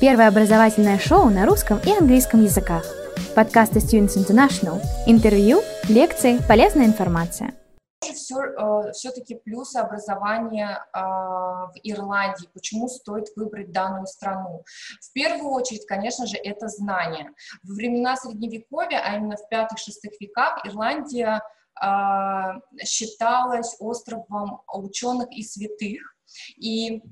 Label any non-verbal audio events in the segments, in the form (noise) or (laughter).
Первое образовательное шоу на русском и английском языках. Подкасты Students International. Интервью, лекции, полезная информация. Все, э, все-таки плюсы образования э, в Ирландии, почему стоит выбрать данную страну. В первую очередь, конечно же, это знания. Во времена Средневековья, а именно в пятых-шестых веках, Ирландия э, считалась островом ученых и святых, и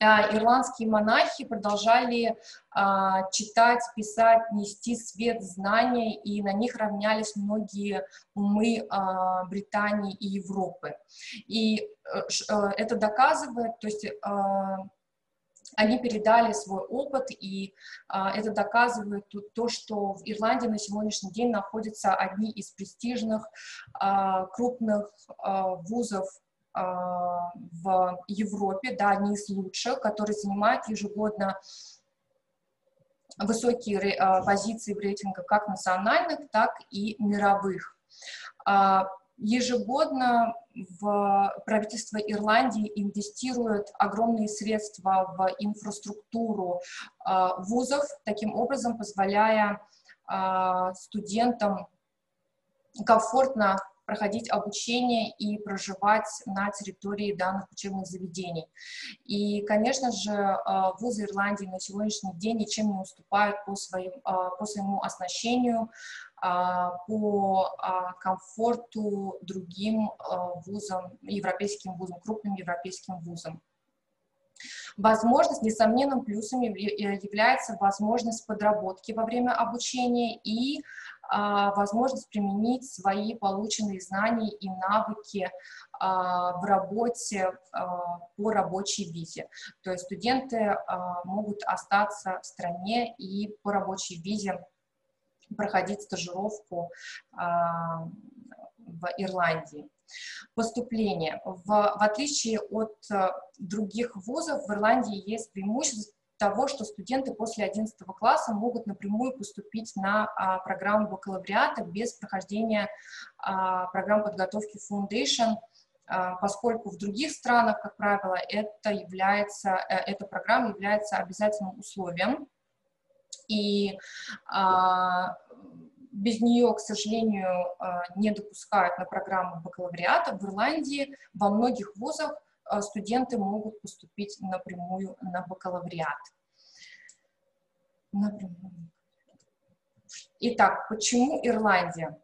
ирландские монахи продолжали а, читать, писать, нести свет знания, и на них равнялись многие умы а, Британии и Европы. И э, э, это доказывает, то есть они передали свой опыт, и а, это доказывает то, что в Ирландии на сегодняшний день находятся одни из престижных а, крупных а, вузов а, в Европе, да, одни из лучших, которые занимают ежегодно высокие а, позиции в рейтингах как национальных, так и мировых. А, ежегодно в правительство Ирландии инвестирует огромные средства в инфраструктуру вузов, таким образом позволяя студентам комфортно проходить обучение и проживать на территории данных учебных заведений. И, конечно же, а, вузы Ирландии на сегодняшний день ничем не уступают по, своим, а, по своему оснащению, а, по комфорту другим вузам, европейским вузам, крупным европейским вузам. Возможность, несомненным плюсом является возможность подработки во время обучения и возможность применить свои полученные знания и навыки а, в работе а, по рабочей визе. То есть студенты могут остаться в стране и по рабочей визе проходить стажировку в Ирландии. Поступление. В, в отличие от других вузов, в Ирландии есть преимущество того, что студенты после 11 класса могут напрямую поступить на а, программу бакалавриата без прохождения а, программ подготовки Foundation, а, поскольку в других странах, как правило, это является, э, эта программа является обязательным условием. И а, без нее, к сожалению, а, не допускают на программу бакалавриата. В Ирландии во многих вузах студенты могут поступить напрямую на бакалавриат. Итак, почему Ирландия?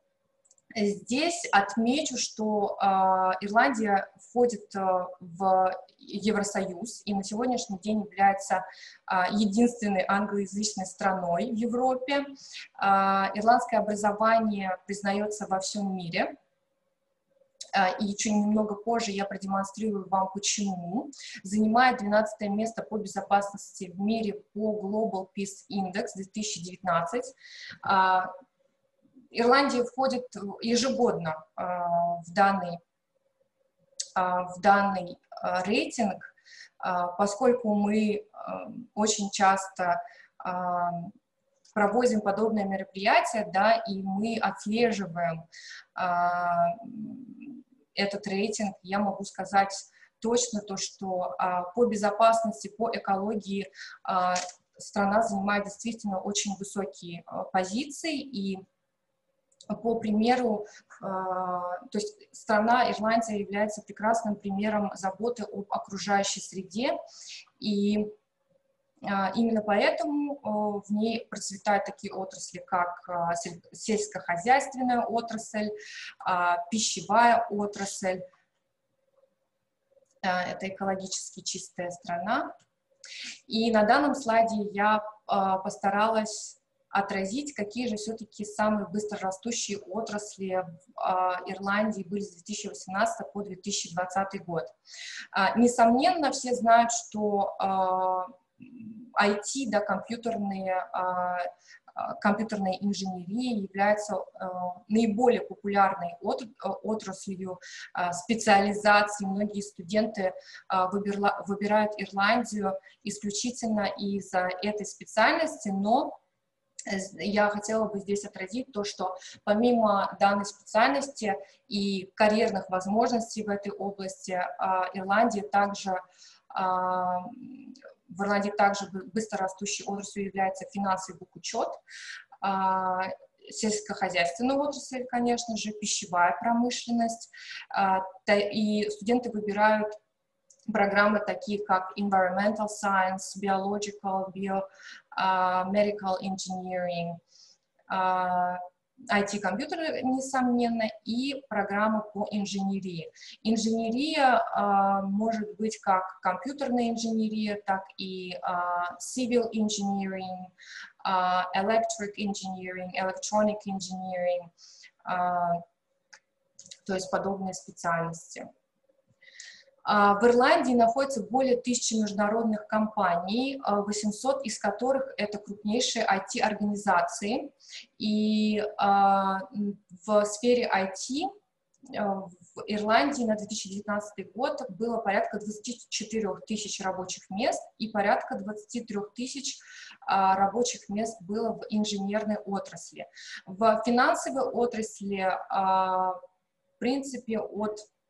Здесь отмечу, что э, Ирландия входит э, в Евросоюз и на сегодняшний день является э, единственной англоязычной страной в Европе. Э, ирландское образование признается во всем мире. А, и чуть немного позже я продемонстрирую вам почему, занимает 12 место по безопасности в мире по Global Peace Index 2019. А, Ирландия входит ежегодно а, в данный, в данный рейтинг, поскольку мы очень часто проводим подобные мероприятия, да, и мы отслеживаем этот рейтинг, я могу сказать точно то, что а, по безопасности, по экологии а, страна занимает действительно очень высокие а, позиции, и по примеру, то есть страна Ирландия является прекрасным примером заботы об окружающей среде, и Именно поэтому в ней процветают такие отрасли, как сельскохозяйственная отрасль, пищевая отрасль. Это экологически чистая страна. И на данном слайде я постаралась отразить, какие же все-таки самые быстрорастущие отрасли в Ирландии были с 2018 по 2020 год. Несомненно, все знают, что IT, да, компьютерные, а, а, компьютерная инженерия является а, наиболее популярной от, отраслью специализации. Многие студенты выбирают Ирландию исключительно из-за этой специальности, но я хотела бы здесь отразить то, что помимо данной специальности и карьерных возможностей в этой области, Ирландия также в Ирландии также быстро растущей отраслью является финансовый бухучет, а, сельскохозяйственная отрасль, конечно же, пищевая промышленность, а, и студенты выбирают программы такие как environmental science, biological, bio, uh, medical engineering, IT-компьютеры, несомненно, и программы по инженерии. Инженерия uh, может быть как компьютерная инженерия, так и uh, civil engineering, uh, electric engineering, electronic engineering, uh, то есть подобные специальности. В Ирландии находится более тысячи международных компаний, 800 из которых это крупнейшие IT-организации. И в сфере IT в Ирландии на 2019 год было порядка 24 тысяч рабочих мест и порядка 23 тысяч рабочих мест было в инженерной отрасли. В финансовой отрасли, в принципе, от а,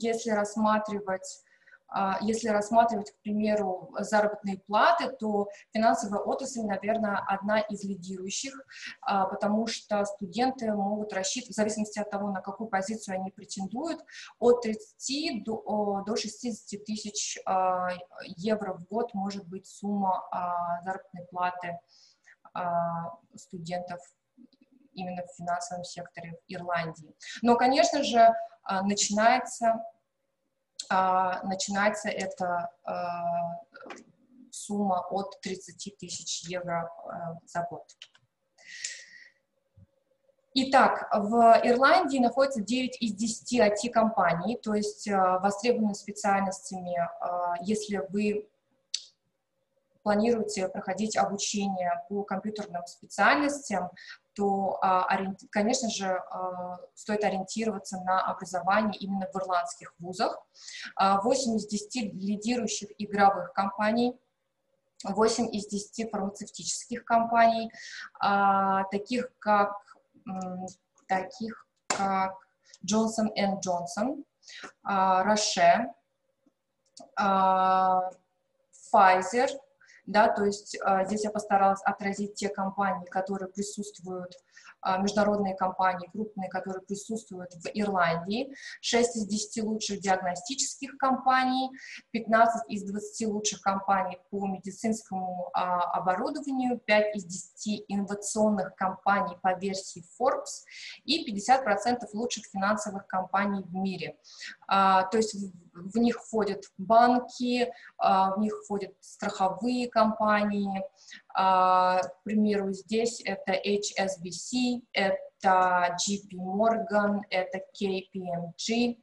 если рассматривать а, если рассматривать, к примеру, заработные платы, то финансовая отрасль, наверное, одна из лидирующих, а, потому что студенты могут рассчитывать, в зависимости от того, на какую позицию они претендуют, от 30 до, до 60 тысяч евро в год может быть сумма заработной платы студентов именно в финансовом секторе в Ирландии. Но, конечно же, а, начинается, а, начинается эта а, сумма от 30 тысяч евро за год. Итак, в Ирландии находится 9 из 10 IT-компаний, то есть востребованными специальностями, если вы планируете проходить обучение по компьютерным специальностям, то, а, конечно же, а, стоит ориентироваться на образование именно в ирландских вузах. 8 из 10 лидирующих игровых компаний, 8 из 10 фармацевтических компаний, а, таких как, таких как Johnson Johnson, Roche, Pfizer, да, то есть а, здесь я постаралась отразить те компании, которые присутствуют а, международные компании, крупные, которые присутствуют в Ирландии, 6 из 10 лучших диагностических компаний, 15 из 20 лучших компаний по медицинскому а, оборудованию, 5 из 10 инновационных компаний по версии Forbes и 50% лучших финансовых компаний в мире. То есть в, них входят банки, а, в них входят страховые компании, а, к примеру, здесь это HSBC, это JP Morgan, это KPMG.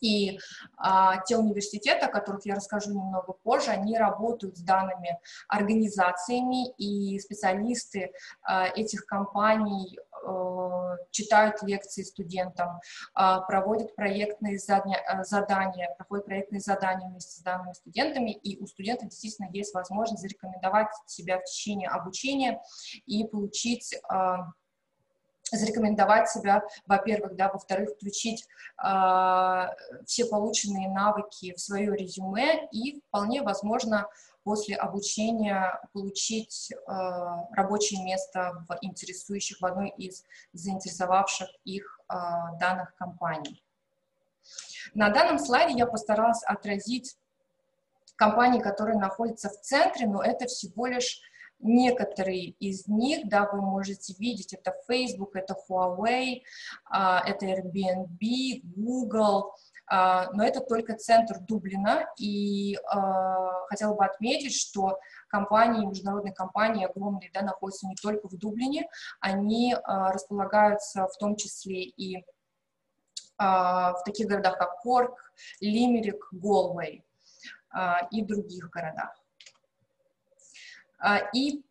И а, те университеты, о которых я расскажу немного позже, они работают с данными организациями, и специалисты этих компаний читают лекции студентам, а, проводят проектные задания, задания, проходят проектные задания вместе с данными студентами, и у студентов действительно есть возможность зарекомендовать себя в течение обучения и получить а, зарекомендовать себя, во-первых, да, во-вторых, включить э, все полученные навыки в свое резюме и вполне возможно после обучения получить э, рабочее место в интересующих, в одной из заинтересовавших их э, данных компаний. На данном слайде я постаралась отразить компании, которые находятся в центре, но это всего лишь Некоторые из них, да, вы можете видеть, это Facebook, это Huawei, а, это Airbnb, Google, а, но это только центр Дублина, и а, хотела бы отметить, что компании, международные компании огромные, да, находятся не только в Дублине, они располагаются в том числе и в таких городах, как Корк, Лимерик, Голвей и других городах. А, и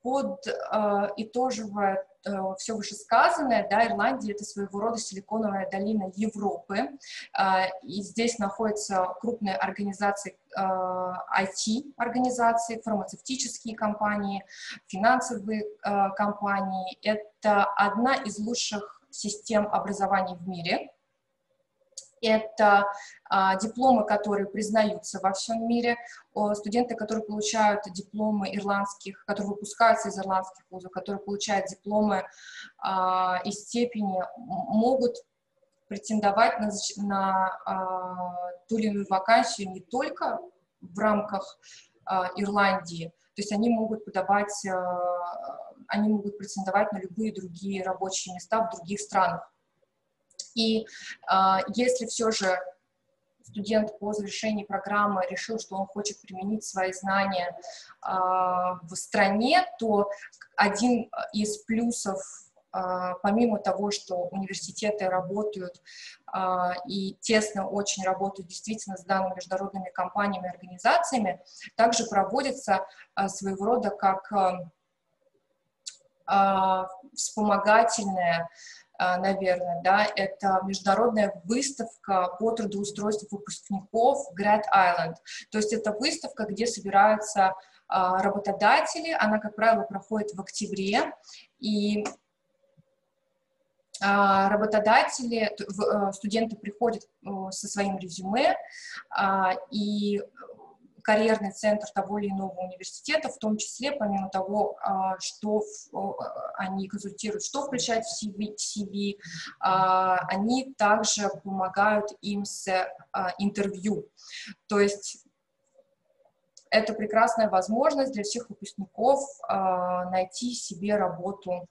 под а, итоживая э, все вышесказанное, да, Ирландия — это своего рода силиконовая долина Европы, а, и здесь находятся крупные организации, IT-организации, фармацевтические компании, финансовые компании. Это одна из лучших систем образования в мире, это а, дипломы, которые признаются во всем мире, студенты, которые получают дипломы ирландских, которые выпускаются из ирландских вузов, которые получают дипломы а, и степени, могут претендовать на, на а, ту или иную вакансию не только в рамках Ирландии, то есть они могут подавать, они могут претендовать на любые другие рабочие места в других странах. И э, если все же студент по завершении программы решил, что он хочет применить свои знания э, в стране, то один из плюсов помимо того, что университеты работают и тесно очень работают действительно с данными международными компаниями организациями, также проводится своего рода как вспомогательная а, наверное, да, это международная выставка по трудоустройству выпускников Grad Island. То есть это выставка, где собираются а, работодатели, она, как правило, проходит в октябре, и а, работодатели, студенты приходят э, со своим резюме, и карьерный центр того или иного университета, в том числе, помимо того, а, что они консультируют, что включать в CV, CV а, они также помогают им с а, интервью. То есть это прекрасная возможность для всех выпускников найти себе работу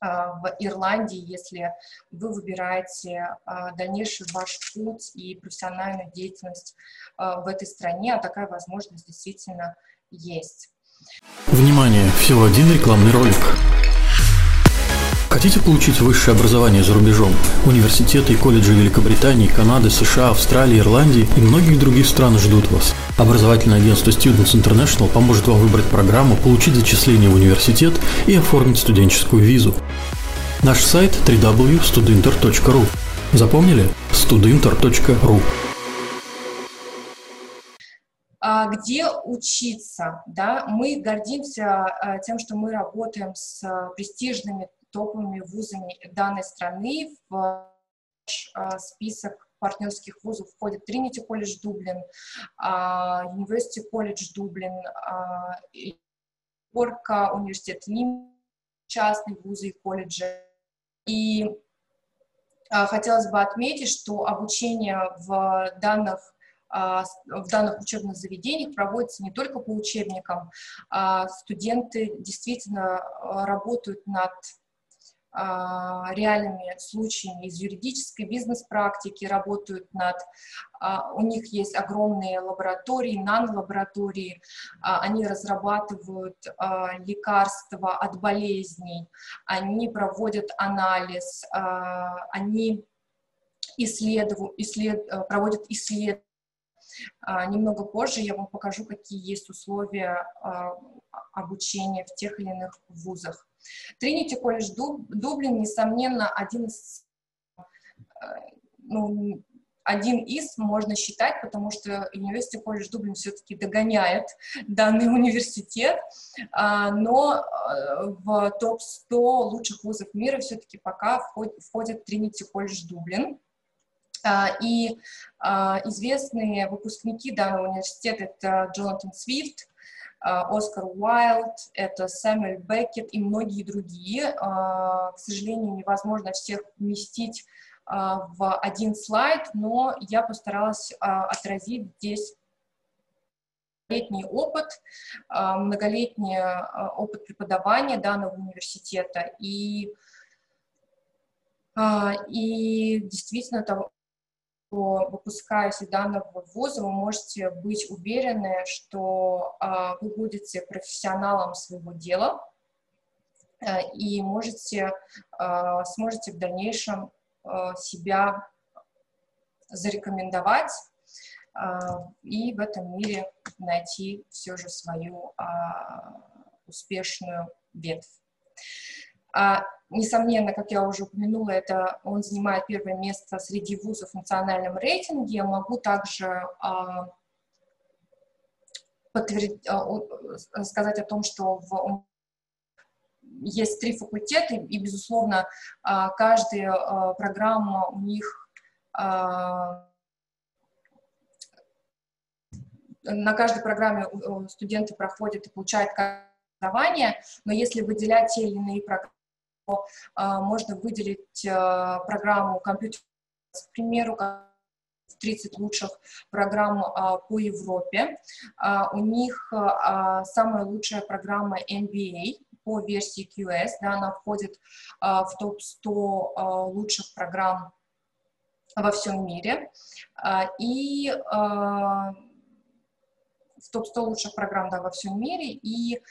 в Ирландии, если вы выбираете а, дальнейший ваш путь и профессиональную деятельность а, в этой стране, а такая возможность действительно есть. Внимание! Всего один рекламный ролик. Хотите получить высшее образование за рубежом? Университеты и колледжи Великобритании, Канады, США, Австралии, Ирландии и многих других стран ждут вас. Образовательное агентство Students International поможет вам выбрать программу, получить зачисление в университет и оформить студенческую визу. Наш сайт www.studinter.ru Запомнили? studinter.ru а где учиться, да, мы гордимся а, тем, что мы работаем с престижными топовыми вузами данной страны. В а, список партнерских вузов входит Trinity College Дублин, University College Дублин, Порка, университет Лим, частные вузы и колледжи. И а, хотелось бы отметить, что обучение в данных а, в данных учебных заведениях проводится не только по учебникам, а студенты действительно работают над а, реальными случаями из юридической бизнес-практики, работают над, а, у них есть огромные лаборатории, нанолаборатории, а, они разрабатывают лекарства от болезней, они проводят анализ, они исследуют, исслед, проводят исследования. Немного позже я вам покажу, какие есть условия обучения в тех или иных вузах. Тринити колледж Дублин, несомненно, один из, э, ну, один из можно считать, потому что University колледж Дублин все-таки догоняет данный (laughs) университет, а, но э, в топ-100 лучших вузов мира все-таки пока входит Тринити колледж Дублин. А, и а, известные выпускники данного университета это Джонатан Свифт, Оскар Уайлд, это Сэмюэль Беккет и многие другие. А, к сожалению, невозможно всех вместить а, в один слайд, но я постаралась отразить здесь многолетний опыт, многолетний опыт преподавания данного университета и, и действительно того, что выпускаясь из данного вуза, вы можете быть уверены, что а, вы будете профессионалом своего дела а, и можете, а, сможете в дальнейшем а, себя зарекомендовать а, и в этом мире найти все же свою а, успешную ветвь. А, Несомненно, как я уже упомянула, это он занимает первое место среди вузов в национальном рейтинге. Могу также а, подтвердить, а, сказать о том, что в, есть три факультета, и, безусловно, каждая программа у них на каждой программе студенты проходят и получают образование, но если выделять те или иные программы, можно выделить программу компьютер, к примеру, 30 лучших программ а, по Европе. А, у них а, самая лучшая программа MBA по версии QS, да, она входит в топ-100 лучших программ во всем мире. И в топ-100 лучших программ да, во всем мире. И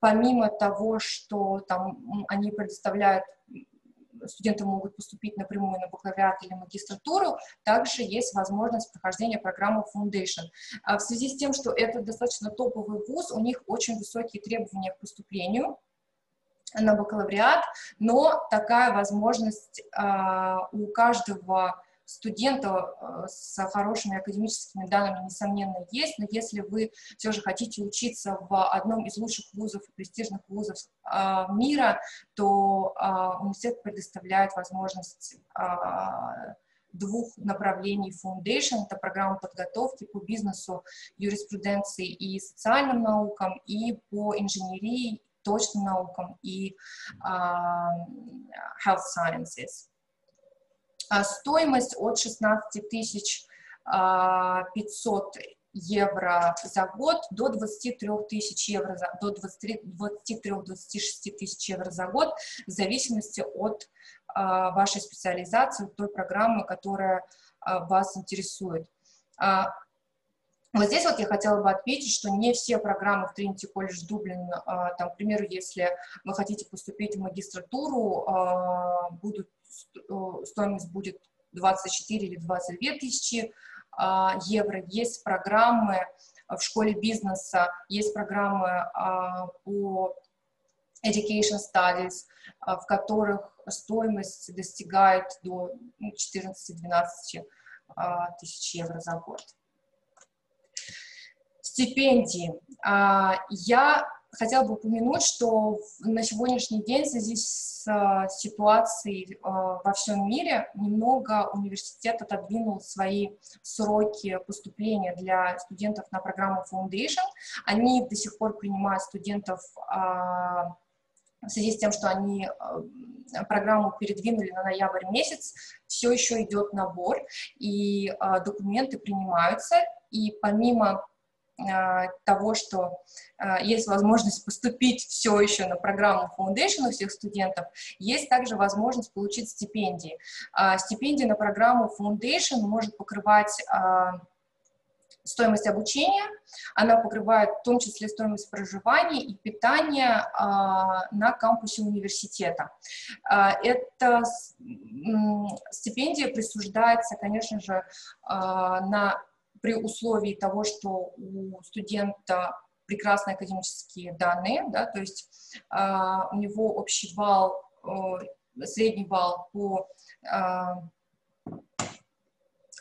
помимо того, что там они предоставляют студенты могут поступить напрямую на бакалавриат или магистратуру, также есть возможность прохождения программы Foundation. А в связи с тем, что это достаточно топовый вуз, у них очень высокие требования к поступлению, на бакалавриат, но такая возможность а, у каждого студента э, с хорошими академическими данными, несомненно, есть, но если вы все же хотите учиться в одном из лучших вузов и престижных вузов а, мира, то а, университет предоставляет возможность а, двух направлений Foundation. Это программа подготовки по бизнесу, юриспруденции и социальным наукам, и по инженерии, точным наукам и uh, health sciences. А стоимость от 16 тысяч 500 а, евро за год до 23 тысяч евро, за, до 23-26 тысяч евро за год, в зависимости от а, вашей специализации, той программы, которая вас интересует. Вот здесь вот я хотела бы отметить, что не все программы в Trinity College а, там, к примеру, если вы хотите поступить в магистратуру, будут стоимость будет 24 или 22 тысячи а, евро. Есть программы в школе бизнеса, есть программы а, по education studies, а, в которых стоимость достигает до 14-12 ну, тысяч евро за год. Стипендии. Я хотела бы упомянуть, что на сегодняшний день в связи с э, ситуацией э, во всем мире немного университет отодвинул свои сроки поступления для студентов на программу Foundation. Они до сих пор принимают студентов а, в связи с тем, что они программу передвинули на ноябрь месяц, все еще идет набор, и документы принимаются, и помимо а, того, что а, есть возможность поступить все еще на программу Foundation у всех студентов, есть также возможность получить стипендии. А, стипендия на программу Foundation может покрывать стоимость обучения, она покрывает в том числе стоимость проживания и питания на кампусе университета. Эта стипендия присуждается, конечно же, на при условии того, что у студента прекрасные академические данные, да, то есть э, у него общий балл, э, средний балл по э,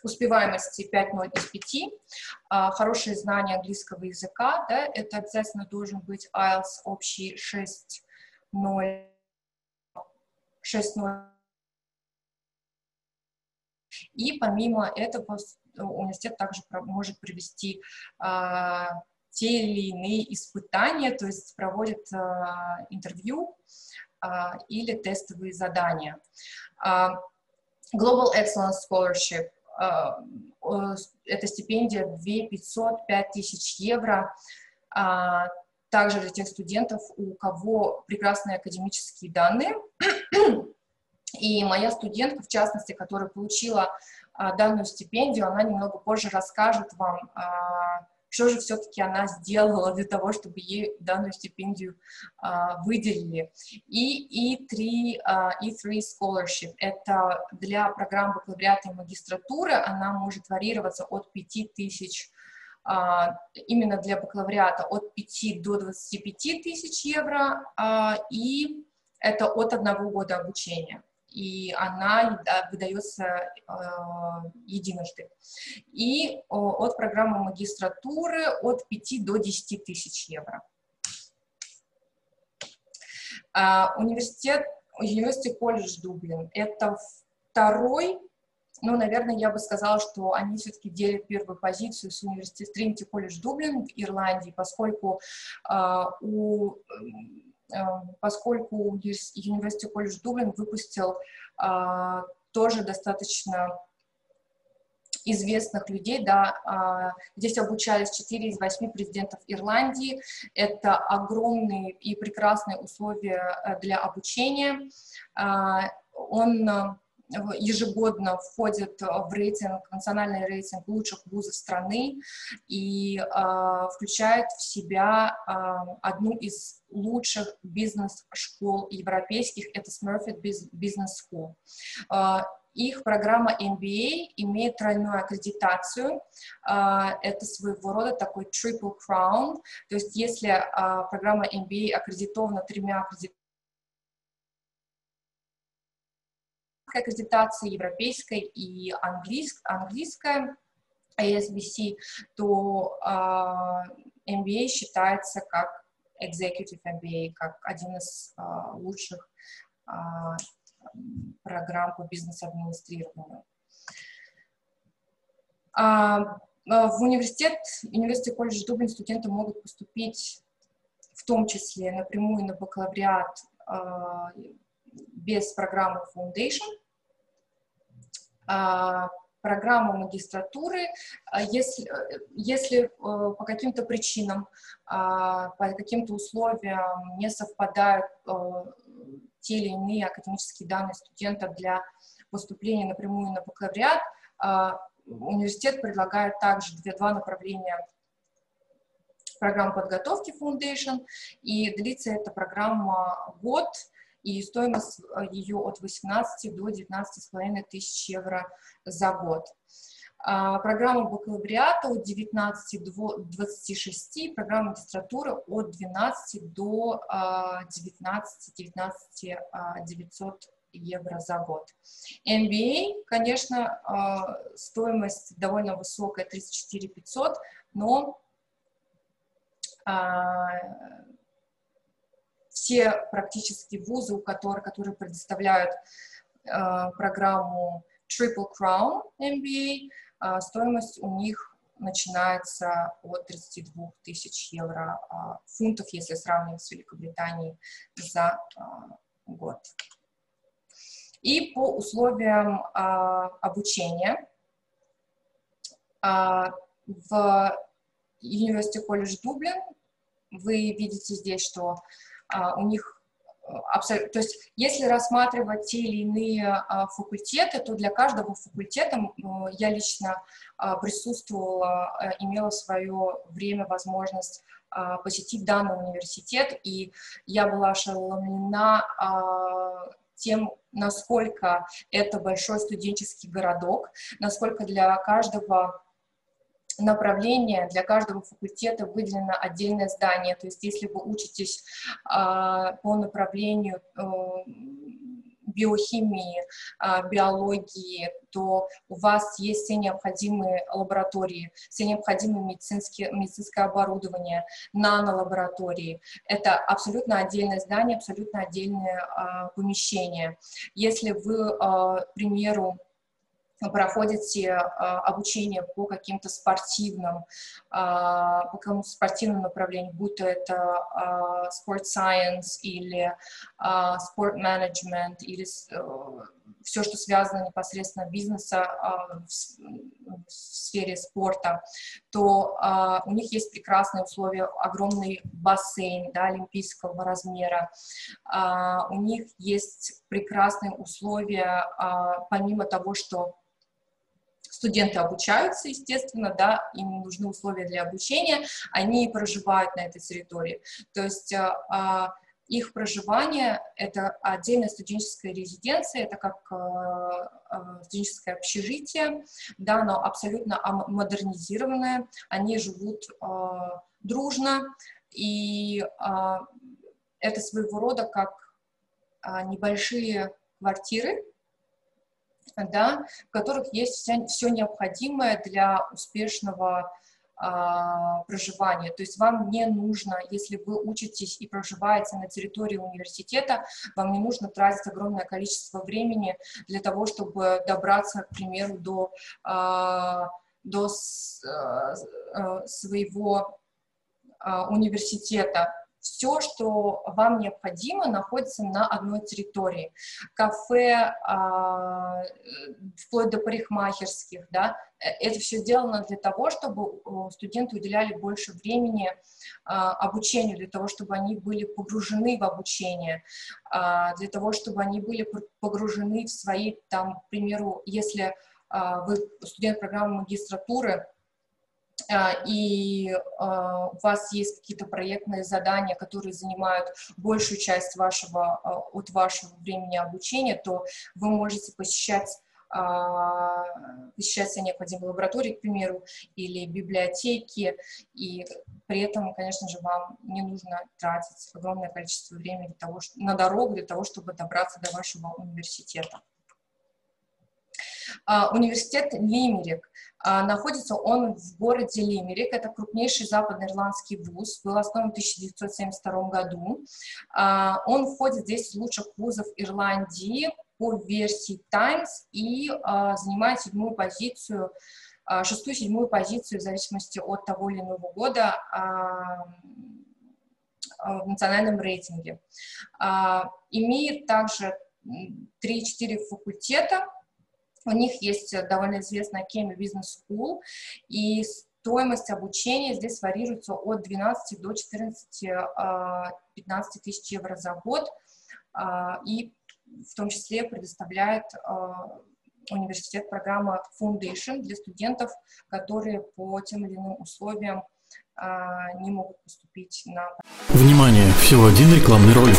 успеваемости 5.0 из 5, э, хорошее знание английского языка, да, это обязательно должен быть IELTS общий 6.0, 6.0. И помимо этого университет также может провести а, те или иные испытания, то есть проводит а, интервью а, или тестовые задания. Global Excellence Scholarship это стипендия 2 500, 5 тысяч евро, также для тех студентов, у кого прекрасные академические данные. (clears throat) И моя студентка, в частности, которая получила данную стипендию, она немного позже расскажет вам, а, что же все-таки она сделала для того, чтобы ей данную стипендию а, выделили. И E3, E3 Scholarship – это для программ бакалавриата и магистратуры, она может варьироваться от 5 тысяч именно для бакалавриата от 5 до 25 тысяч евро, и это от одного года обучения и она выдается э, единожды. И от программы магистратуры от 5 до 10 тысяч евро. А, университет, University колледж Дублин – это второй но, наверное, я бы сказала, что они все-таки делят первую позицию с университетом Тринити колледж Дублин в Ирландии, поскольку э, у поскольку университет колледж Дублин выпустил э, тоже достаточно известных людей, да, а, здесь обучались 4 из 8 президентов Ирландии, это огромные и прекрасные условия э, для обучения, он э, ежегодно входит в рейтинг, национальный рейтинг лучших вузов страны и э, включает в себя э, одну из лучших бизнес-школ европейских, это Smurfit Business School. Э, их программа MBA имеет тройную аккредитацию. Это своего рода такой triple crown. То есть если программа MBA аккредитована тремя аккредитациями, аккредитации, европейской и английск, английская ASBC, то э, MBA считается как Executive MBA, как один из э, лучших э, программ по бизнес-администрированию. В университет, университет колледж Дублин студенты могут поступить в том числе напрямую на бакалавриат без программы Foundation, а, программу магистратуры, а, если, если э, по каким-то причинам, а, по каким-то условиям не совпадают э, те или иные академические данные студента для поступления напрямую на бакалавриат, университет предлагает также две, два направления программ подготовки Foundation, и длится эта программа год, и стоимость э, ее от 18 до 19,5 тысяч евро за год. А, программа бакалавриата от 19 до 26, программа магистратуры от 12 до 19, 19 900 евро за год. MBA, конечно, а, стоимость довольно высокая, 34 500, но а, все практически вузы, у которые предоставляют э, программу Triple Crown MBA, э, стоимость у них начинается от 32 тысяч евро э, фунтов, если сравнивать с Великобританией за э, год. И по условиям э, обучения э, в University College Dublin вы видите здесь, что у них э, абсолютно, то есть если рассматривать те или иные а, факультеты, то для каждого факультета я лично а, присутствовала, э, имела свое время, возможность посетить данный университет, и я была ошеломлена тем, насколько это большой студенческий городок, насколько для каждого направления для каждого факультета выделено отдельное здание. То есть если вы учитесь а, по направлению э, биохимии, а, биологии, то у вас есть все необходимые лаборатории, все необходимые медицинские, медицинское оборудование, нанолаборатории. Это абсолютно отдельное здание, абсолютно отдельное а, помещение. Если вы, к примеру, проходите а, обучение по каким-то спортивным, а, по какому-то спортивному направлению, будь то это а, sport science или sport management или э, все, что связано непосредственно бизнеса в сфере спорта, то у них есть прекрасные условия, огромный бассейн да, олимпийского размера, у них есть прекрасные условия, помимо того, что студенты обучаются, естественно, да, им нужны условия для обучения, они проживают на этой территории. То есть а, а, их проживание — это отдельная студенческая резиденция, это как э, студенческое общежитие, да, но абсолютно модернизированное, они живут э, дружно, и э, это своего рода как э, небольшие квартиры, да, в которых есть вся, все необходимое для успешного а, проживания. То есть вам не нужно, если вы учитесь и проживаете на территории университета, вам не нужно тратить огромное количество времени для того, чтобы добраться, к примеру, до, а, до своего университета все, что вам необходимо, находится на одной территории. Кафе, а, вплоть до парикмахерских, да, э, это все сделано для того, чтобы студенты уделяли больше времени а, обучению, для того, чтобы они были погружены в обучение, а, для того, чтобы они были погружены в свои, там, к примеру, если вы студент программы магистратуры, и а, у вас есть какие-то проектные задания, которые занимают большую часть вашего, а, от вашего времени обучения, то вы можете посещать посещать необходимые лаборатории, к примеру, или библиотеки, и при этом, конечно же, вам не нужно тратить огромное количество времени для того, на дорогу для того, чтобы добраться до вашего университета. Университет Лимерик – а, находится он в городе Лимерик, это крупнейший западноирландский вуз, был основан в 1972 году. А, он входит в 10 лучших вузов Ирландии по версии Times и а, занимает седьмую позицию, шестую-седьмую позицию в зависимости от того или иного года в национальном рейтинге. Имеет также 3-4 факультета, у них есть э, довольно известная Кеми Business School, и стоимость обучения здесь варьируется от 12 до 14, 15 а, тысяч евро за год, а, и в том числе предоставляет а, университет программа Foundation для студентов, которые по тем или иным условиям не могут поступить на... Внимание! Всего один рекламный ролик.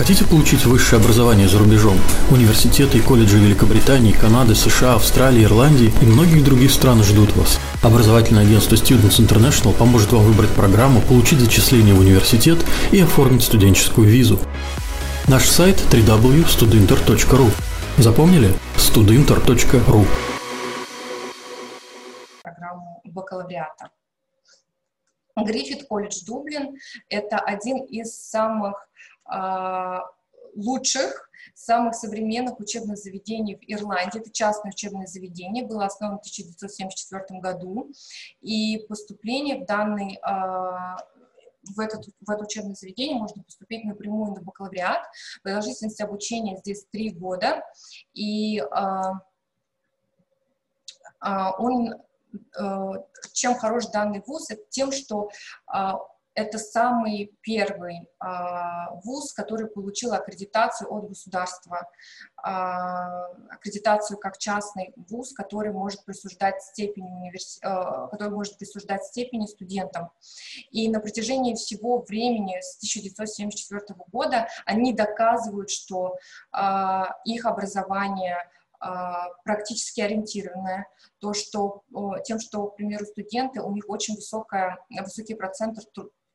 Хотите получить высшее образование за рубежом? Университеты и колледжи Великобритании, Канады, США, Австралии, Ирландии и многих других стран ждут вас. Образовательное агентство Students International поможет вам выбрать программу, получить зачисление в университет и оформить студенческую визу. Наш сайт www.studinter.ru Запомнили? studinter.ru Программу бакалавриата. Гриффит колледж Дублин – это один из самых лучших, самых современных учебных заведений в Ирландии. Это частное учебное заведение, было основано в 1974 году, и поступление в данный а, в, этот, в это учебное заведение можно поступить напрямую на бакалавриат. Продолжительность обучения здесь три года, и а, он, чем хорош данный вуз, это тем, что это самый первый а, вуз, который получил аккредитацию от государства, а, аккредитацию как частный вуз, который может присуждать степень универс... а, который может присуждать степени студентам. И на протяжении всего времени с 1974 года они доказывают, что их образование практически ориентированная, то, что, тем, что, к примеру, студенты, у них очень высокая, высокий процент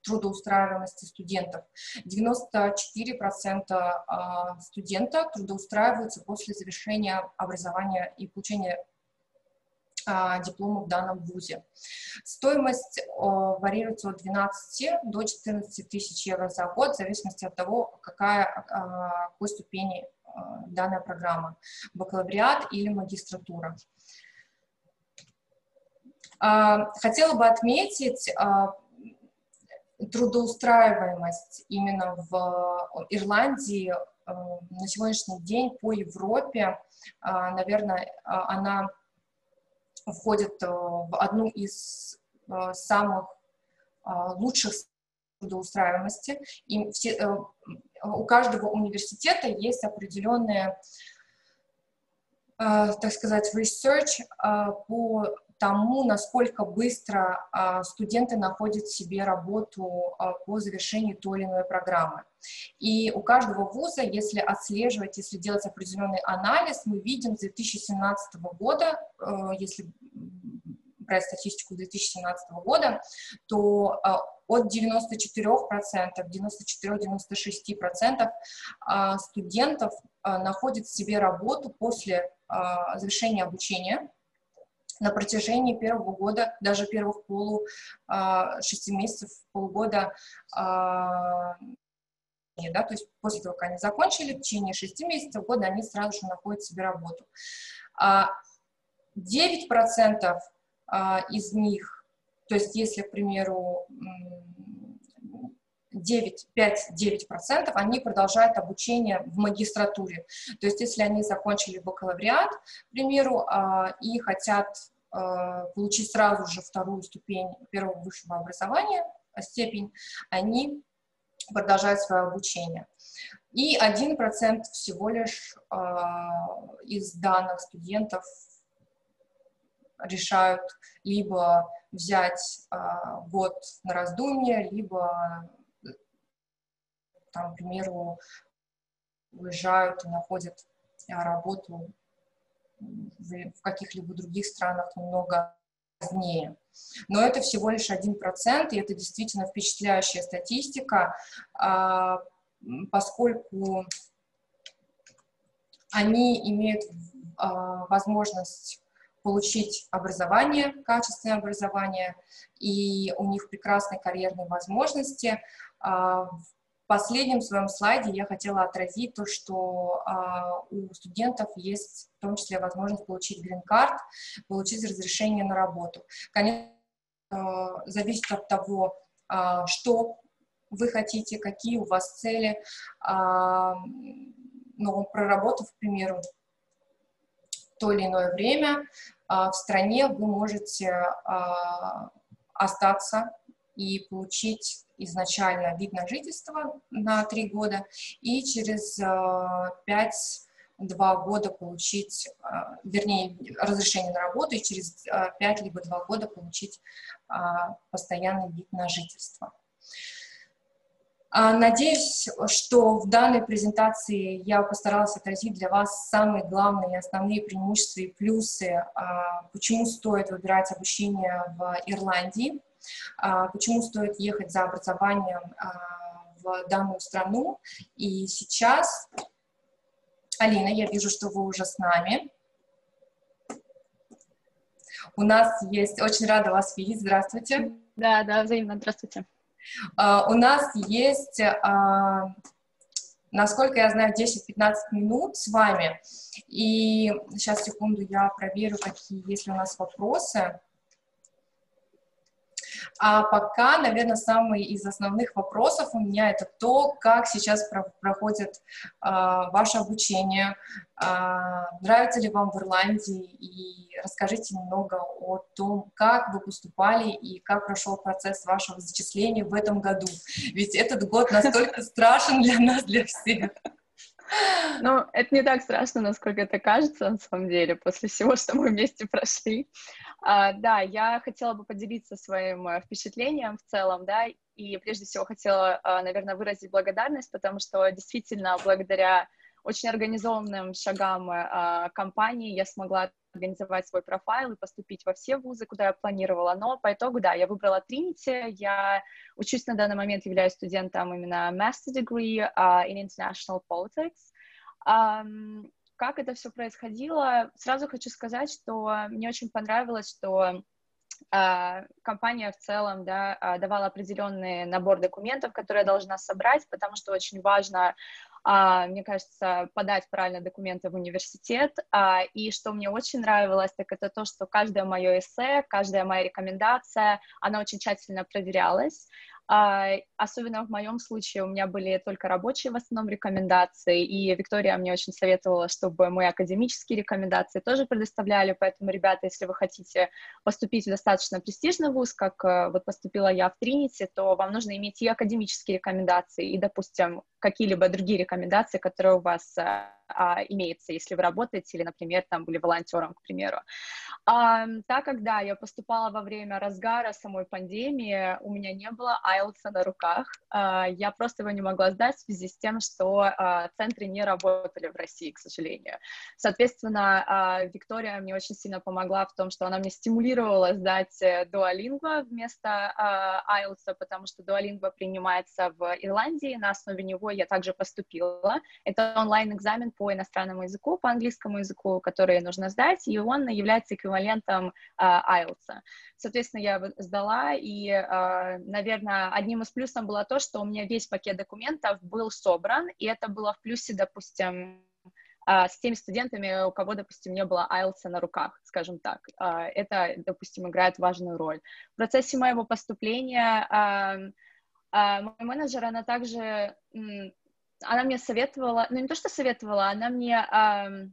трудоустраиваемости студентов. 94% а, студентов трудоустраиваются после завершения образования и получения а, диплома в данном вузе. Стоимость варьируется от 12 до 14 тысяч евро за год, в зависимости от того, какая, а, какой ступени данная программа, бакалавриат или магистратура. Хотела бы отметить трудоустраиваемость именно в Ирландии э, на сегодняшний день по Европе, э, наверное, она входит э, в одну из самых лучших трудоустраиваемости. И все, у каждого университета есть определенные, так сказать, research по тому, насколько быстро а, студенты находят себе работу а, по завершении той или иной программы. И у каждого вуза, если отслеживать, если делать определенный анализ, мы видим с 2017 года, э, если брать статистику 2017 года, то а, от 94%, 94-96% студентов находят себе работу после завершения обучения на протяжении первого года, даже первых полу, а, шести месяцев, полгода, а, да, то есть после того, как они закончили, в течение шести месяцев, года они сразу же находят себе работу. 9% из них, то есть если, к примеру, 9, 5-9%, они продолжают обучение в магистратуре. То есть если они закончили бакалавриат, к примеру, а, и хотят а, получить сразу же вторую ступень первого высшего образования, а, степень, они продолжают свое обучение. И 1% всего лишь из данных студентов решают либо взять год на раздумье, либо там, к примеру, уезжают и находят а, работу в каких-либо других странах немного позднее. Но это всего лишь один процент, и это действительно впечатляющая статистика, а, поскольку они имеют а, возможность получить образование, качественное образование, и у них прекрасные карьерные возможности. В последнем своем слайде я хотела отразить то, что а, у студентов есть в том числе возможность получить грин-карт, получить разрешение на работу. Конечно, а, зависит от того, а, что вы хотите, какие у вас цели. А, но проработав, к примеру, то или иное время а, в стране, вы можете а, остаться и получить изначально вид на жительство на три года и через э, пять два года получить, э, вернее, разрешение на работу и через э, пять либо два года получить постоянный вид на жительство. А, надеюсь, что в данной презентации я постаралась отразить для вас самые главные и основные преимущества и плюсы, почему стоит выбирать обучение в Ирландии – а, почему стоит ехать за образованием а, в данную страну. И сейчас, Алина, я вижу, что вы уже с нами. У нас есть, очень рада вас видеть, здравствуйте. Да, да, взаимно, здравствуйте. Uh, у нас есть, uh, насколько я знаю, 10-15 минут с вами. И сейчас, секунду, я проверю, какие есть ли у нас вопросы. А пока, наверное, самый из основных вопросов у меня это то, как сейчас про проходит а, ваше обучение, а, нравится ли вам в Ирландии, и расскажите немного о том, как вы поступали и как прошел процесс вашего зачисления в этом году. Ведь этот год настолько (laughs) страшен для нас, для всех. (laughs) Ну, это не так страшно, насколько это кажется, на самом деле, после всего, что мы вместе прошли. А, да, я хотела бы поделиться своим э, впечатлением в целом, да, и прежде всего хотела, а, наверное, выразить благодарность, потому что действительно благодаря очень организованным шагам э, компании я смогла организовать свой профайл и поступить во все вузы, куда я планировала. Но по итогу, да, я выбрала Trinity. Я учусь на данный момент, являюсь студентом именно Master Degree uh, in International Politics. Как это все происходило? Сразу хочу сказать, что мне очень понравилось, что Uh, компания в целом да, давала определенный набор документов, которые я должна собрать, потому что очень важно а, мне кажется, подать правильно документы в университет. А, и что мне очень нравилось, так это то, что каждое мое эссе, каждая моя рекомендация, она очень тщательно проверялась. А, особенно в моем случае у меня были только рабочие в основном рекомендации, и Виктория мне очень советовала, чтобы мы академические рекомендации тоже предоставляли, поэтому, ребята, если вы хотите поступить в достаточно престижный вуз, как э, вот поступила я в Тринити, то вам нужно иметь и академические рекомендации, и, допустим, какие-либо другие рекомендации, которые у вас э, а, имеется, если вы работаете или, например, там были волонтером, к примеру. А, так как, да, я поступала во время разгара самой пандемии, у меня не было IELTS на руках, а, я просто его не могла сдать в связи с тем, что а, центры не работали в России, к сожалению. Соответственно, а, Виктория мне очень сильно помогла в том, что она мне стимулировала сдать э, Duolingo вместо а, IELTS, потому что Duolingo принимается в Ирландии, на основе него я также поступила. Это онлайн-экзамен по иностранному языку, по английскому языку, который нужно сдать, и он является эквивалентом эквивалентом IELTS. Соответственно, я сдала, и, наверное, одним из плюсов было то, что у меня весь пакет документов был собран, и это было в плюсе, допустим, с теми студентами, у кого, допустим, не было IELTS на руках, скажем так. Это, допустим, играет важную роль. В процессе моего поступления мой менеджер, она также она мне советовала, ну не то, что советовала, она мне э,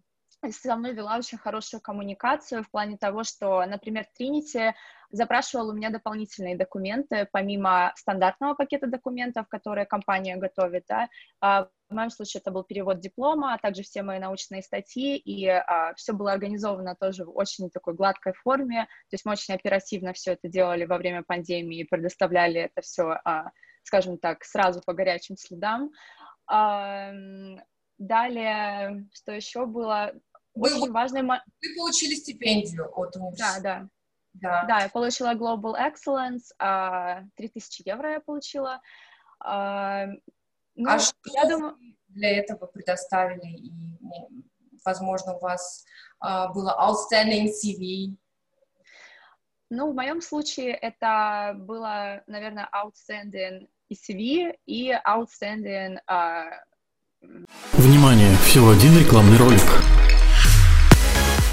со мной вела очень хорошую коммуникацию в плане того, что, например, Тринити запрашивал у меня дополнительные документы, помимо стандартного пакета документов, которые компания готовит, да, а в моем случае это был перевод диплома, а также все мои научные статьи, и а, все было организовано тоже в очень такой гладкой форме, то есть мы очень оперативно все это делали во время пандемии предоставляли это все, а, скажем так, сразу по горячим следам. Далее, что еще было? Вы, Очень важный... Вы получили стипендию от университета. Да, да. Да. да, я получила Global Excellence, 3000 евро я получила. Ну, а что я думаю... для этого предоставили? И, возможно, у вас было outstanding CV? Ну, в моем случае это было, наверное, outstanding и CV, и Outstanding... Uh... Внимание! Всего один рекламный ролик.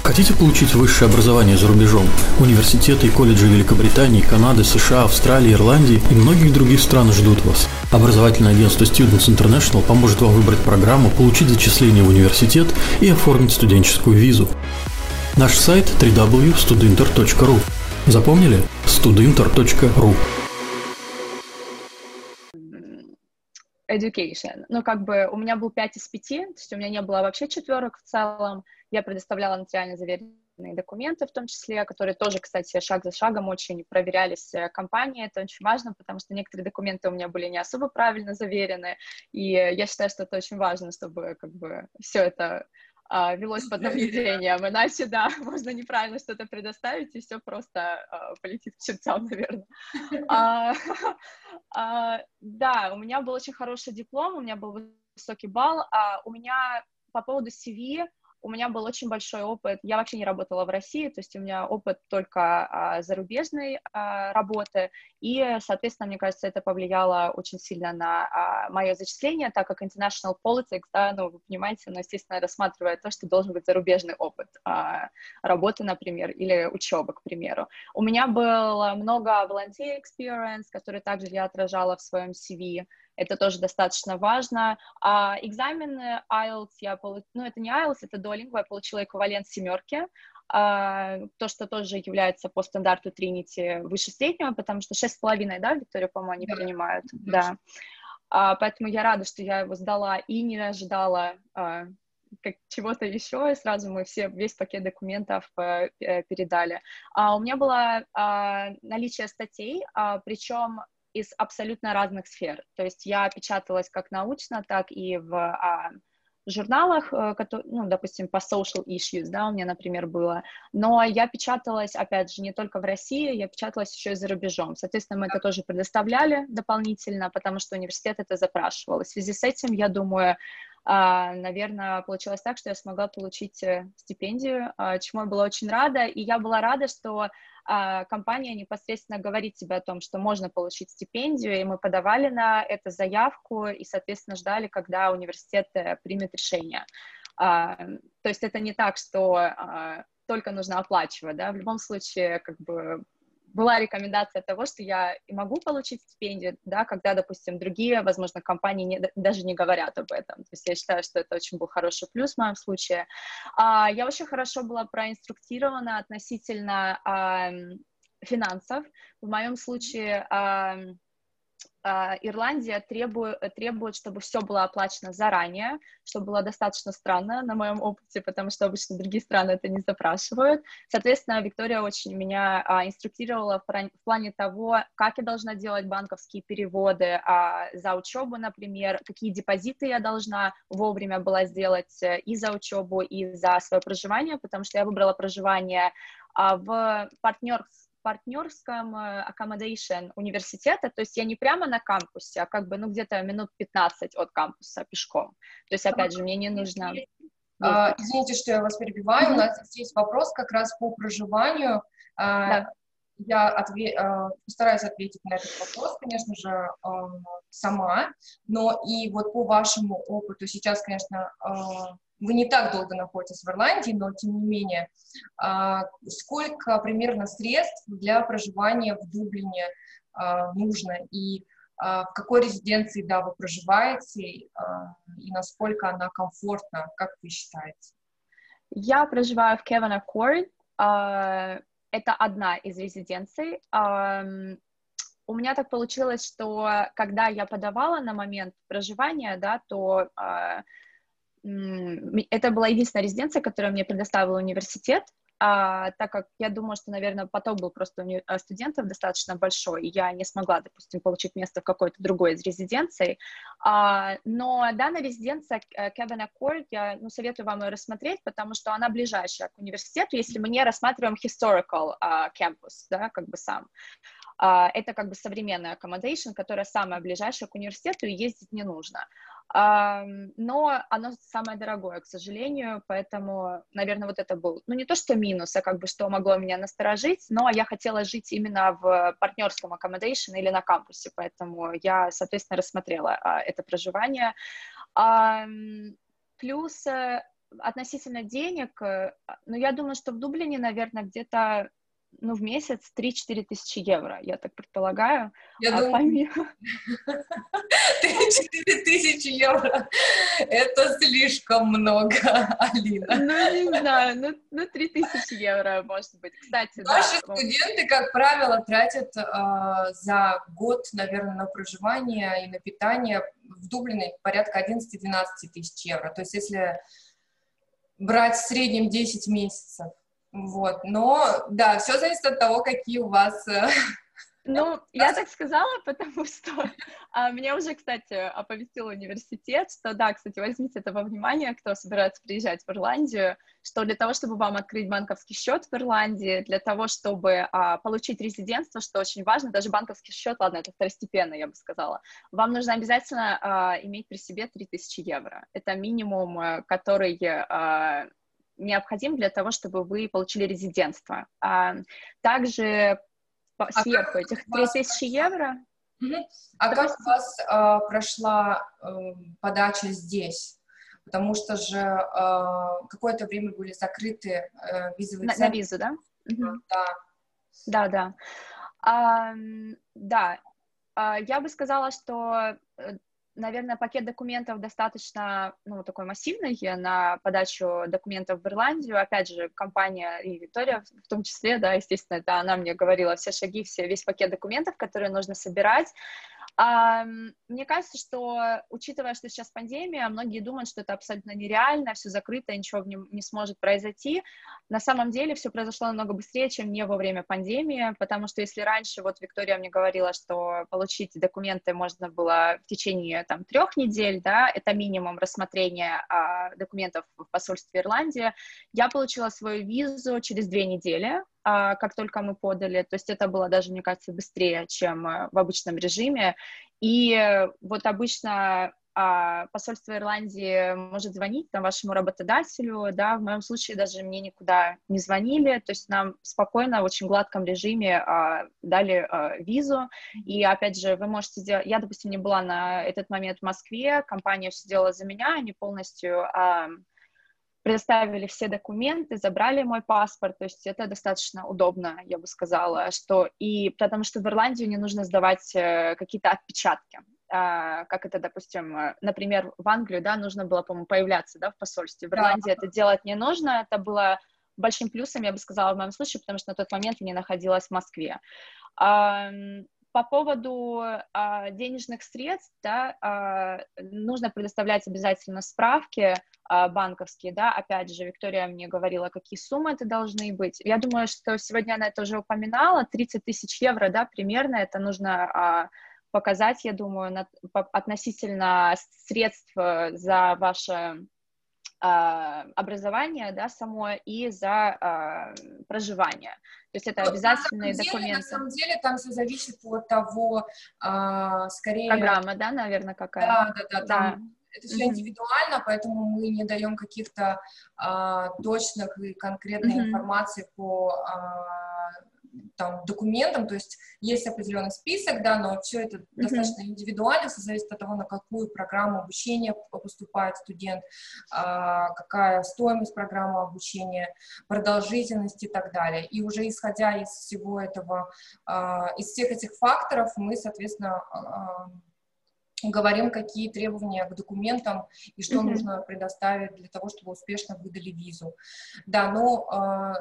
Хотите получить высшее образование за рубежом? Университеты и колледжи Великобритании, Канады, США, Австралии, Ирландии и многих других стран ждут вас. Образовательное агентство Students International поможет вам выбрать программу, получить зачисление в университет и оформить студенческую визу. Наш сайт www.studinter.ru Запомнили? studinter.ru education. Ну, как бы у меня был 5 из 5, то есть у меня не было вообще четверок в целом. Я предоставляла нотариально заверенные документы в том числе, которые тоже, кстати, шаг за шагом очень проверялись э, компанией. Это очень важно, потому что некоторые документы у меня были не особо правильно заверены, и я считаю, что это очень важно, чтобы как бы все это а, велось под наблюдением, иначе, да, (laughs) можно неправильно что-то предоставить, и все просто а, полетит к чертям, (laughs) наверное. А, (laughs) а, да, у меня был очень хороший диплом, у меня был высокий балл, а у меня по поводу CV у меня был очень большой опыт. Я вообще не работала в России, то есть у меня опыт только а, зарубежной а, работы, и, соответственно, мне кажется, это повлияло очень сильно на а, мое зачисление, так как international politics, да, ну, вы понимаете, ну, естественно, рассматривает то, что должен быть зарубежный опыт а, работы, например, или учебы, к примеру. У меня было много volunteer experience, который также я отражала в своем CV, это тоже достаточно важно. А экзамены IELTS я получила, ну, это не IELTS, это Duolingo, я получила эквивалент семерки, а, то, что тоже является по стандарту Trinity выше среднего, потому что шесть с половиной, да, Виктория, по-моему, они да. принимают, да. А, поэтому я рада, что я его сдала и не ожидала а, как чего-то еще, и сразу мы все, весь пакет документов э, передали. А, у меня было наличие статей, причем из абсолютно разных сфер. То есть я печаталась как научно, так и в а, журналах, э, которые, ну, допустим, по social issues, да, у меня, например, было. Но я печаталась, опять же, не только в России, я печаталась еще и за рубежом. Соответственно, мы это тоже предоставляли дополнительно, потому что университет это запрашивал. И в связи с этим, я думаю, наверное, получилось так, что я смогла получить э, стипендию, а, чему я была очень рада, и я была рада, что а, компания непосредственно говорит тебе о том, что можно получить стипендию, и мы подавали на это заявку и, соответственно, ждали, когда университет э, примет решение. То есть это не так, что только нужно оплачивать, да, в любом случае, как бы, была рекомендация того, что я и могу получить стипендию, да, когда, допустим, другие, возможно, компании не, даже не говорят об этом. То есть я считаю, что это очень был хороший плюс в моем случае. А, я очень хорошо была проинструктирована относительно а, финансов. В моем случае а, Ирландия требует, требует, чтобы все было оплачено заранее, что было достаточно странно на моем опыте, потому что обычно другие страны это не запрашивают. Соответственно, Виктория очень меня а, инструктировала в, плане того, как я должна делать банковские переводы а, за учебу, например, какие депозиты я должна вовремя была сделать э, и за учебу, и за свое проживание, потому что я выбрала проживание а, в партнерском партнерском э, accommodation университета, то есть я не прямо на кампусе, а как бы, ну, где-то минут 15 от кампуса пешком. То есть, опять же, мне не нужно... А, извините, что я вас перебиваю. Mm-hmm. У нас здесь есть вопрос как раз по проживанию. А, да. Я отве- а, постараюсь ответить на этот вопрос, конечно же, сама, но и вот по вашему опыту сейчас, конечно, вы не так долго находитесь в Ирландии, но тем не менее, сколько примерно средств для проживания в Дублине нужно и в какой резиденции, да, вы проживаете, и насколько она комфортна, как вы считаете? Я проживаю в Кевана Корд. Это одна из резиденций. У меня так получилось, что когда я подавала на момент проживания, да, то это была единственная резиденция, которую мне предоставил университет, а, так как я думаю, что, наверное, поток был просто у э, студентов достаточно большой, я не смогла, допустим, получить место в какой-то другой из резиденций. А, но данная резиденция Kevin Accord, я ну, советую вам ее рассмотреть, потому что она ближайшая к университету, если мы не рассматриваем historical uh, campus, да, как бы сам. Uh, это как бы современная accommodation, которая самая ближайшая к университету, и ездить не нужно но оно самое дорогое, к сожалению, поэтому, наверное, вот это был, ну, не то что минус, а как бы что могло меня насторожить, но я хотела жить именно в партнерском accommodation или на кампусе, поэтому я, соответственно, рассмотрела а, это проживание. Плюс э, относительно денег, э, ну, я думаю, что в Дублине, наверное, где-то ну, в месяц 3-4 тысячи евро, я так предполагаю. Я а думаю, помимо... (laughs) 3-4 тысячи евро — это слишком много, Алина. Ну, не знаю, ну, ну 3 тысячи евро, может быть. Кстати, Наши да. студенты, как правило, тратят э, за год, наверное, на проживание и на питание в Дублине порядка 11-12 тысяч евро. То есть если брать в среднем 10 месяцев, вот, но, да, все зависит от того, какие у вас... Э, (laughs) ну, я так сказала, (laughs) потому что а, меня уже, кстати, оповестил университет, что, да, кстати, возьмите это во внимание, кто собирается приезжать в Ирландию, что для того, чтобы вам открыть банковский счет в Ирландии, для того, чтобы а, получить резидентство, что очень важно, даже банковский счет, ладно, это второстепенно, я бы сказала, вам нужно обязательно а, иметь при себе 3000 евро. Это минимум, э, который а, необходим для того, чтобы вы получили резидентство. А, также а сверху этих 3000 евро... А как у вас э, прошла э, подача здесь? Потому что же э, какое-то время были закрыты э, визовые на, на визу, да? Да. Да, да. А, да, я бы сказала, что э, наверное, пакет документов достаточно, ну, такой массивный на подачу документов в Ирландию. Опять же, компания и Виктория в том числе, да, естественно, это она мне говорила все шаги, все, весь пакет документов, которые нужно собирать. А, мне кажется, что, учитывая, что сейчас пандемия, многие думают, что это абсолютно нереально, все закрыто, ничего в нем не сможет произойти. На самом деле все произошло намного быстрее, чем не во время пандемии, потому что если раньше, вот Виктория мне говорила, что получить документы можно было в течение там трех недель, да, это минимум рассмотрения а, документов в посольстве Ирландии, я получила свою визу через две недели, как только мы подали. То есть это было даже, мне кажется, быстрее, чем э, в обычном режиме. И вот обычно а, посольство Ирландии может звонить там, вашему работодателю, да, в моем случае даже мне никуда не звонили, то есть нам спокойно, в очень гладком режиме а, дали а, визу, и опять же, вы можете сделать, я, допустим, не была на этот момент в Москве, компания все сделала за меня, они полностью а, предоставили все документы, забрали мой паспорт, то есть это достаточно удобно, я бы сказала, что и потому что в Ирландию не нужно сдавать э, какие-то отпечатки, а, как это, допустим, э, например, в Англию, да, нужно было, по-моему, появляться, да, в посольстве, в Ирландии да. это делать не нужно, это было большим плюсом, я бы сказала, в моем случае, потому что на тот момент я не находилась в Москве. По поводу а, денежных средств, да, а, нужно предоставлять обязательно справки а, банковские, да, опять же, Виктория мне говорила, какие суммы это должны быть. Я думаю, что сегодня она это уже упоминала, 30 тысяч евро, да, примерно, это нужно а, показать, я думаю, на, по, относительно средств э, за ваше образование, да, само и за а, проживание. То есть это обязательные на документы. Деле, на самом деле там все зависит от того, а, скорее... Программа, да, наверное, какая? Да, да, да. Там, это все индивидуально, поэтому мы не даем каких-то а, точных и конкретной mm-hmm. информации по а, там, документам, то есть есть определенный список, да, но все это mm-hmm. достаточно индивидуально, все зависит от того, на какую программу обучения поступает студент, а, какая стоимость программы обучения, продолжительность и так далее. И уже исходя из всего этого, а, из всех этих факторов, мы, соответственно, а, говорим, какие требования к документам и что mm-hmm. нужно предоставить для того, чтобы успешно выдали визу. Да, но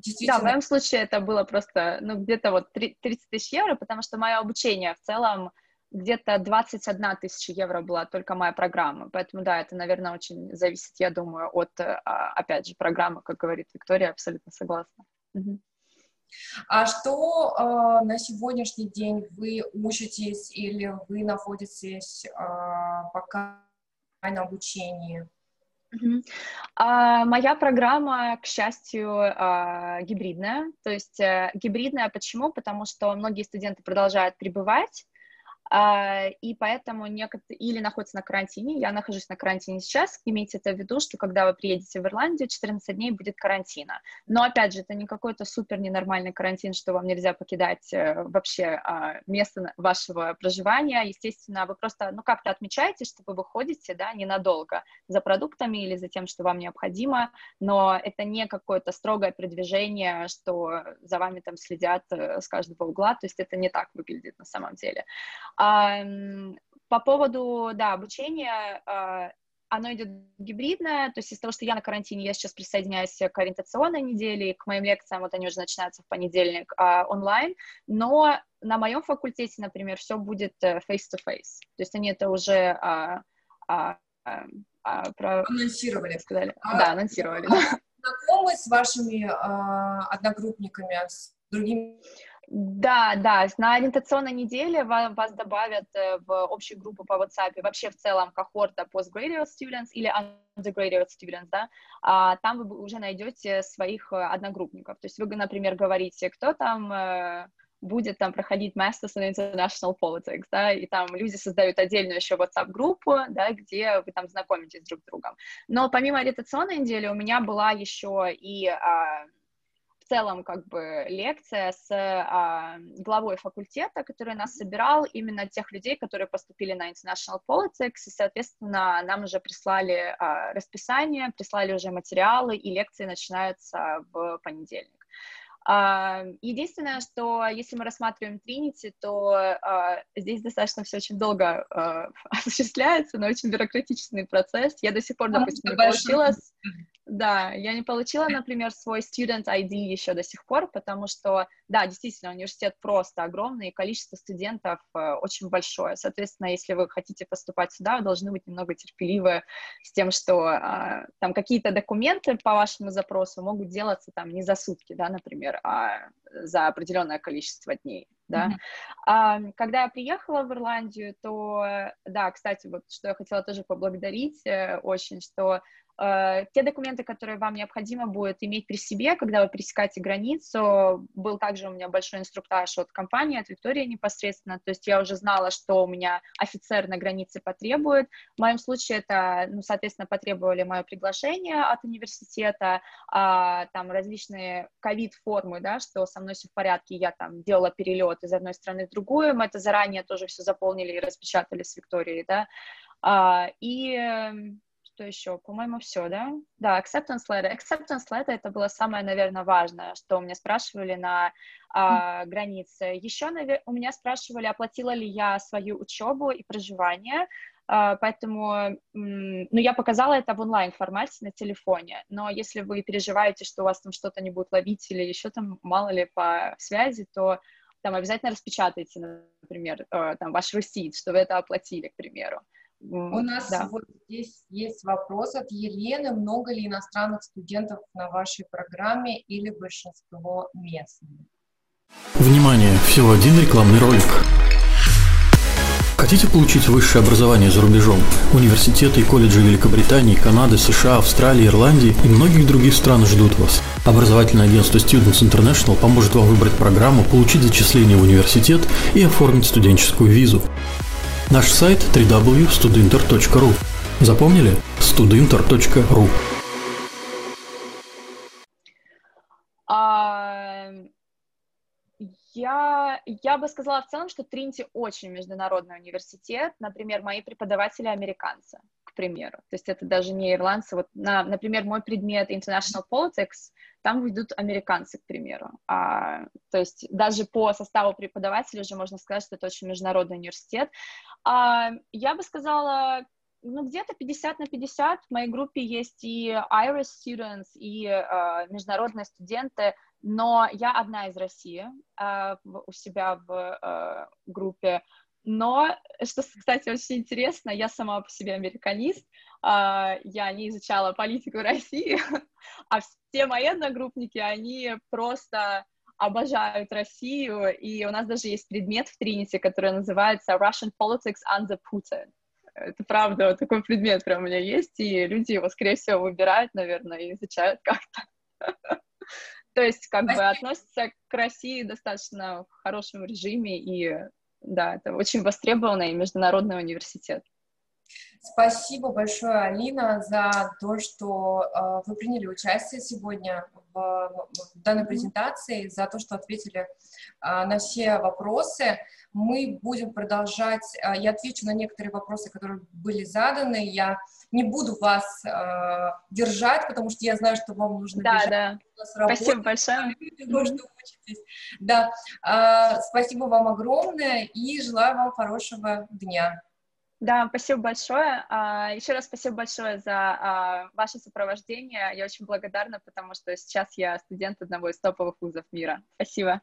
Действительно. Да, в моем случае это было просто, ну, где-то вот 30 тысяч евро, потому что мое обучение в целом где-то 21 тысяча евро была только моя программа. Поэтому, да, это, наверное, очень зависит, я думаю, от, а, опять же, программы, как говорит Виктория, абсолютно согласна. Угу. А что э, на сегодняшний день вы учитесь или вы находитесь э, пока на обучении? А, моя программа, к счастью, а, гибридная. То есть а, гибридная почему? Потому что многие студенты продолжают пребывать и поэтому некоторые или находятся на карантине, я нахожусь на карантине сейчас, имейте это в виду, что когда вы приедете в Ирландию, 14 дней будет карантина. Но, опять же, это не какой-то супер ненормальный карантин, что вам нельзя покидать э, вообще а, место вашего проживания. Естественно, вы просто, ну, как-то отмечаете, что вы выходите, да, ненадолго за продуктами или за тем, что вам необходимо, но это не какое-то строгое продвижение, что за вами там следят э, с каждого угла, то есть это не так выглядит на самом деле. А, по поводу, да, обучения, а, оно идет гибридное, то есть из-за того, что я на карантине, я сейчас присоединяюсь к ориентационной неделе, к моим лекциям, вот они уже начинаются в понедельник а, онлайн, но на моем факультете, например, все будет э, face-to-face, то есть они это уже а, а, а, про... анонсировали. Сказали. А, да, анонсировали. А, знакомы с вашими а, одногруппниками, с другими да, да, на ориентационной неделе вас добавят э, в общую группу по WhatsApp, вообще в целом кохорта postgraduate students или undergraduate students, да, а там вы уже найдете своих э, одногруппников. То есть вы, например, говорите, кто там э, будет там проходить Masters in International Politics, да, и там люди создают отдельную еще WhatsApp-группу, да, где вы там знакомитесь друг с другом. Но помимо ориентационной недели у меня была еще и а, целом как бы лекция с а, главой факультета, который нас собирал, именно тех людей, которые поступили на International Politics, и, соответственно, нам уже прислали а, расписание, прислали уже материалы, и лекции начинаются в понедельник. А, единственное, что если мы рассматриваем Тринити, то а, здесь достаточно все очень долго а, (laughs) осуществляется, но очень бюрократичный процесс. Я до сих пор, допустим, не получила да, я не получила, например, свой student ID еще до сих пор, потому что, да, действительно, университет просто огромный, и количество студентов э, очень большое. Соответственно, если вы хотите поступать сюда, вы должны быть немного терпеливы с тем, что э, там какие-то документы по вашему запросу могут делаться там не за сутки, да, например, а за определенное количество дней. Да. Mm-hmm. А, когда я приехала в Ирландию, то, да, кстати, вот что я хотела тоже поблагодарить э, очень, что те документы, которые вам необходимо будет иметь при себе, когда вы пересекаете границу, был также у меня большой инструктаж от компании, от Виктории непосредственно, то есть я уже знала, что у меня офицер на границе потребует. В моем случае это, ну, соответственно, потребовали мое приглашение от университета, а, там различные ковид-формы, да, что со мной все в порядке, я там делала перелет из одной страны в другую, мы это заранее тоже все заполнили и распечатали с Викторией, да, а, и эм, что еще? По-моему, все, да? Да, acceptance letter. Acceptance letter это было самое, наверное, важное, что у меня спрашивали на а, границе. Еще навер... у меня спрашивали, оплатила ли я свою учебу и проживание, а, поэтому, ну, я показала это в онлайн-формате на телефоне, но если вы переживаете, что у вас там что-то не будет ловить или еще там, мало ли, по связи, то там обязательно распечатайте, например, э, там ваш ресит, что вы это оплатили, к примеру. У нас да. вот здесь есть вопрос от Елены. Много ли иностранных студентов на вашей программе или большинство местных? Внимание! Всего один рекламный ролик. Хотите получить высшее образование за рубежом? Университеты и колледжи Великобритании, Канады, США, Австралии, Ирландии и многих других стран ждут вас. Образовательное агентство Students International поможет вам выбрать программу, получить зачисление в университет и оформить студенческую визу. Наш сайт www.studinter.ru. Запомнили? studinter.ru. А, я, я бы сказала в целом, что Тринти очень международный университет. Например, мои преподаватели американцы, к примеру. То есть это даже не ирландцы. Вот, на, например, мой предмет International Politics, там идут американцы, к примеру. А, то есть даже по составу преподавателей уже можно сказать, что это очень международный университет. А, я бы сказала, ну, где-то 50 на 50. В моей группе есть и Irish students, и э, международные студенты, но я одна из России э, у себя в э, группе. Но, что, кстати, очень интересно, я сама по себе американист, э, я не изучала политику России, (laughs) а все мои одногруппники, они просто обожают Россию, и у нас даже есть предмет в Тринити, который называется Russian Politics under Putin. Это правда, вот такой предмет прям у меня есть, и люди его, скорее всего, выбирают, наверное, и изучают как-то. (laughs) То есть, как бы, относятся к России достаточно в хорошем режиме, и, да, это очень востребованный международный университет. Спасибо большое, Алина, за то, что э, вы приняли участие сегодня в, в данной презентации, за то, что ответили э, на все вопросы. Мы будем продолжать, э, я отвечу на некоторые вопросы, которые были заданы. Я не буду вас э, держать, потому что я знаю, что вам нужно да, бежать. Да, Спасибо большое. То, что учитесь. Да, э, спасибо вам огромное и желаю вам хорошего дня. Да, спасибо большое. А, Еще раз спасибо большое за а, ваше сопровождение. Я очень благодарна, потому что сейчас я студент одного из топовых вузов мира. Спасибо.